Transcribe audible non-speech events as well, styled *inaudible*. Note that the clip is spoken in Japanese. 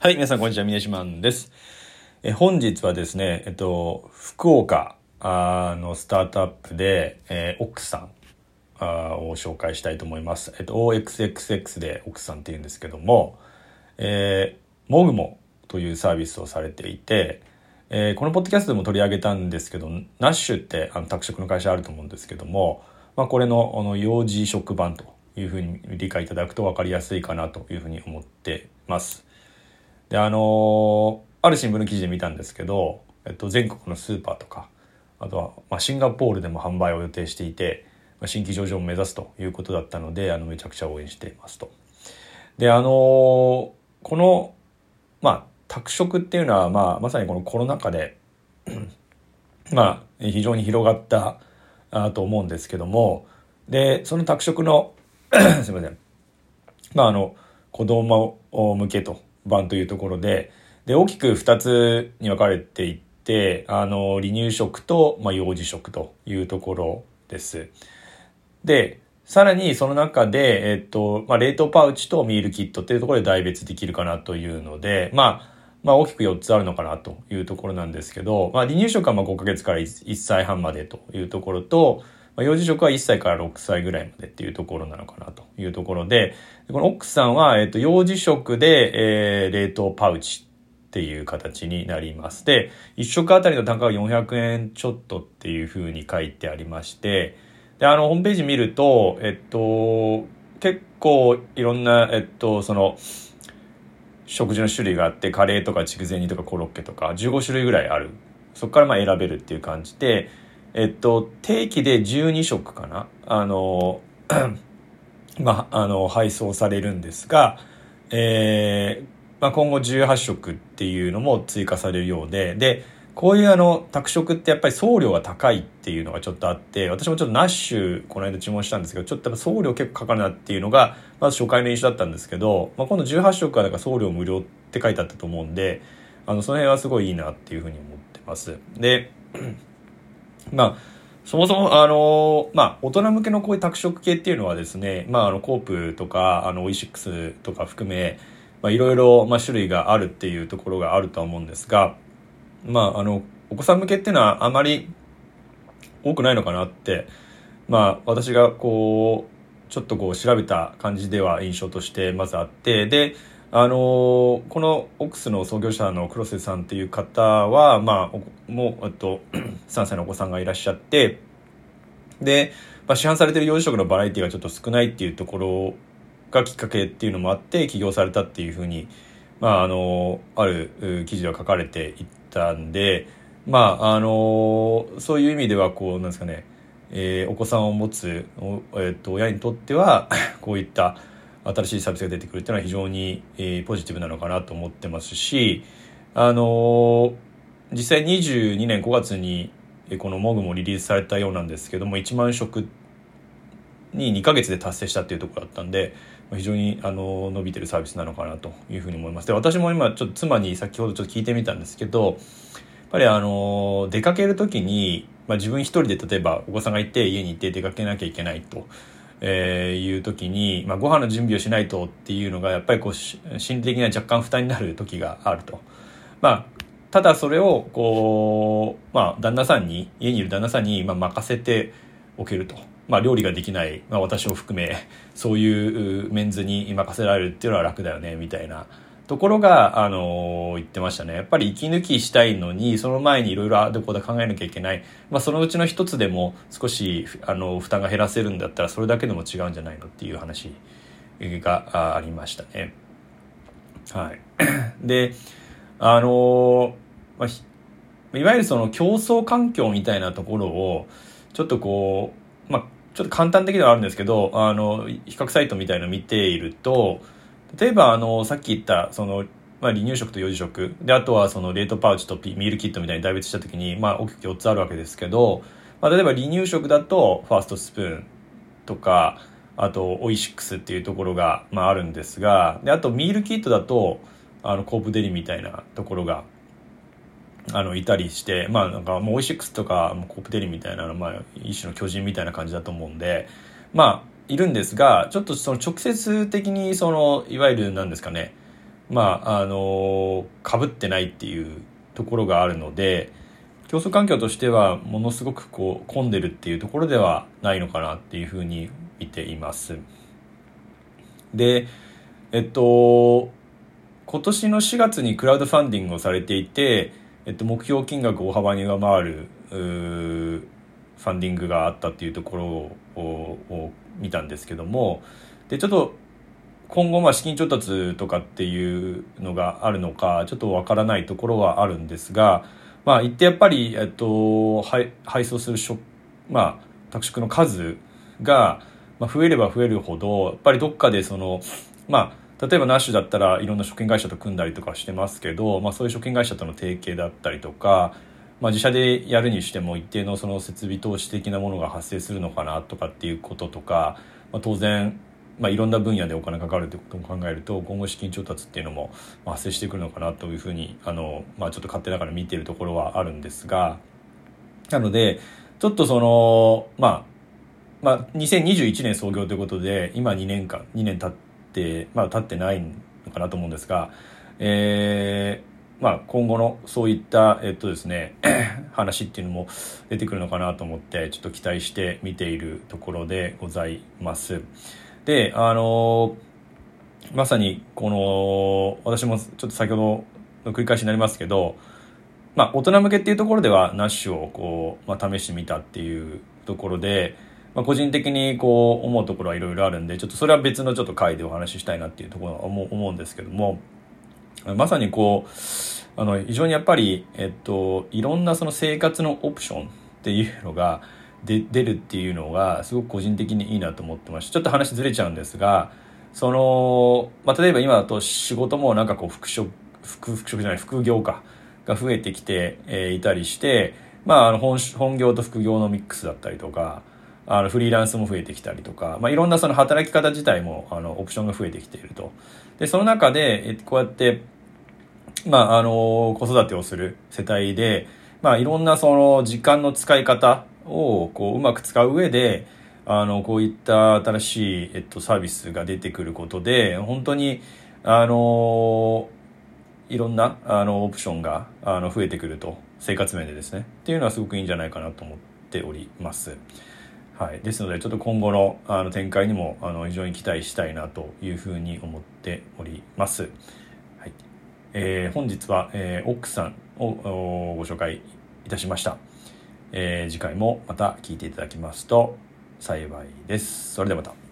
はい、皆さんこんにちは、峰島です。え本日はですね、えっと、福岡あのスタートアップで、えー、奥さんあを紹介したいと思います。えっと、OXXX で奥さんって言うんですけども、えー、もぐもというサービスをされていて、えー、このポッドキャストでも取り上げたんですけど、ナッシュってあの宅食の会社あると思うんですけども、まあ、これのあの幼児食版というふうに理解いただくと分かりやすいかなというふうに思ってます。で、あのー、ある新聞の記事で見たんですけど、えっと、全国のスーパーとか、あとは、まあ、シンガポールでも販売を予定していて、まあ、新規上場を目指すということだったので、あの、めちゃくちゃ応援していますと。で、あのー、この、まあ、宅食っていうのは、まあ、まさにこのコロナ禍で *clears throat* まあ、非常に広がったあと思うんですけども、で、その宅食の *clears throat* すいません。まあ、あの、子供向けと版というところで、で、大きく2つに分かれていって、あの、離乳食と、まあ、幼児食というところです。で、さらにその中で、えっと、まあ、冷凍パウチとミールキットっていうところで代別できるかなというので、まあ、まあ大きく4つあるのかなというところなんですけど、まあ離乳食はま5ヶ月から1歳半までというところと、まあ、幼児食は1歳から6歳ぐらいまでっていうところなのかなというところで、この奥さんは、えっと、幼児食で、えー、冷凍パウチっていう形になります。で、1食あたりの単価が400円ちょっとっていうふうに書いてありまして、で、あの、ホームページ見ると、えっと、結構いろんな、えっと、その、食事の種類があって、カレーとか筑前煮とかコロッケとか15種類ぐらいある。そこからまあ選べるっていう感じで、えっと、定期で12食かな？あの、*clears throat* まあ、あの、配送されるんですが、えー、まあ、今後18食っていうのも追加されるようで、で、こういうあの、宅食ってやっぱり送料が高いっていうのがちょっとあって、私もちょっとナッシュこの間注文したんですけど、ちょっと送料結構かかるなっていうのが、まず初回の印象だったんですけど、まあ、今度18食はだか送料無料って書いてあったと思うんで、あの、その辺はすごいいいなっていうふうに思ってます。で、まあ、そもそも、あの、まあ、大人向けのこういう宅食系っていうのはですね、まあ、あの、コープとか、あの、オイシックスとか含め、まあ、いろいろ、まあ、種類があるっていうところがあるとは思うんですが、まあ、あの、お子さん向けっていうのはあまり多くないのかなって、まあ、私がこう、ちょっとこう調べた感じでは印象としてまずあって、で、あのこのオックスの創業者の黒瀬さんっていう方は、まあ、もう、えっと、*clears throat* 3歳のお子さんがいらっしゃって、で、まあ、市販されてる幼児食のバラエティがちょっと少ないっていうところがきっかけっていうのもあって起業されたっていうふうに、まあ、あの、ある記事では書かれていったんで、まあ、あの、そういう意味では、こう、なんですかね、えー、お子さんを持つ、えー、と親にとってはこういった新しいサービスが出てくるっていうのは非常に、えー、ポジティブなのかなと思ってますし、あのー、実際22年5月にこのモグもリリースされたようなんですけども1万食に2ヶ月で達成したっていうところだったんで非常にあの伸びてるサービスなのかなというふうに思いますで私も今ちょっと妻に先ほどちょっと聞いてみたんですけどやっぱりあの出かける時に、まあ、自分一人で例えばお子さんがいて家に行って出かけなきゃいけないと。えー、いう時に、まあ、ご飯の準備をしないとっていうのがやっぱりこう心理的には若干負担になる時があると。まあただそれをこう、まあ、旦那さんに家にいる旦那さんにまあ任せておけると。まあ、料理ができない、まあ、私を含めそういうメンズに任せられるっていうのは楽だよねみたいなところが、あのー、言ってましたね。やっぱり息抜きしたいのに、その前にいろいろあどこで考えなきゃいけない。まあ、そのうちの一つでも少し、あの、負担が減らせるんだったら、それだけでも違うんじゃないのっていう話がありましたね。はい。*clears throat* で、あの、まあ、いわゆるその競争環境みたいなところを、ちょっとこう、まあ、ちょっと簡単的ではあるんですけど、あの、比較サイトみたいのを見ていると、例えば、あの、さっき言った、その、まあ、離乳食と幼児食。で、あとはその冷凍パウチとピミールキットみたいに代別したときに、まあ、大きく4つあるわけですけど、まあ、例えば離乳食だと、ファーストスプーンとか、あと、オイシックスっていうところが、まあ、あるんですが、で、あと、ミールキットだと、あの、コープデリみたいなところが、あの、いたりして、まあ、なんか、もうオイシックスとか、コープデリみたいな、まあ、一種の巨人みたいな感じだと思うんで、まあ、いるんですが、ちょっとその直接的にその、いわゆるなんですかね、まあ、あの、被ってないっていうところがあるので、競争環境としてはものすごくこう混んでるっていうところではないのかなっていうふうに見ています。で、えっと、今年の4月にクラウドファンディングをされていて、えっと、目標金額を大幅に上回るファンディングがあったっていうところを見たんですけどもでちょっと今後まあ資金調達とかっていうのがあるのかちょっとわからないところはあるんですがまあ一定やっぱり、えっと、配配送するしょ、まあ、宅食の数が、増えれば増えるほどやっぱりどっかでそのまあ例えばナッシュだったらいろんな食品会社と組んだりとかしてますけど、まあ、そういう食品会社との提携だったりとか、まあ、自社でやるにしても一定のその設備投資的なものが発生するのかなとかっていうこととか、まあ、当然、まあ、いろんな分野でお金かかるってことも考えると今後資金調達っていうのも発生してくるのかなというふうにあの、まあ、ちょっと勝手ながら見てるところはあるんですがなのでちょっとそのまあまあ、2021年創業ということで今2年間2年経って、まあ、経ってないのかなと思うんですが、えー、まあ、今後のそういった、えっとですね、*clears throat* 話っていうのも出てくるのかなと思って、ちょっと期待して見ているところでございます。で、あのまさに、この、私もちょっと先ほどの繰り返しになりますけど、まあ、大人向けっていうところでは、ナッシュをこう、まあ、試してみたっていうところで、まあ、個人的にこう思うところはいろいろあるんでちょっとそれは別のちょっと回でお話ししたいなっていうところは思うんですけどもまさにこうあの非常にやっぱり、えっと、いろんなその生活のオプションっていうのがで出るっていうのがすごく個人的にいいなと思ってましてちょっと話ずれちゃうんですがその、まあ、例えば今だと仕事もなんかこう副職副副職じゃない副業かが増えてきて、えー、いたりしてまあ、あの本本業と副業のミックスだったりとかあのフリーランスも増えてきたりとか、まあ、いろんなその働き方自体もあのオプションが増えてきていると。で、その中で、えこうやって、まあ、あの、子育てをする世帯で、まあ、いろんなその時間の使い方をこううまく使う上で、あの、こういった新しい、えっと、サービスが出てくることで、本当に、あの、いろんな、あの、オプションが、あの、増えてくると、生活面でですね。っていうのはすごくいいんじゃないかなと思っております。はい、ですのでちょっと今後のあの展開にもあの非常に期待したいなというふうに思っております。はいえー、本日は、えー、奥さんをご紹介いたしました、えー、次回もまた聞いていただきますと幸いです。それではまた。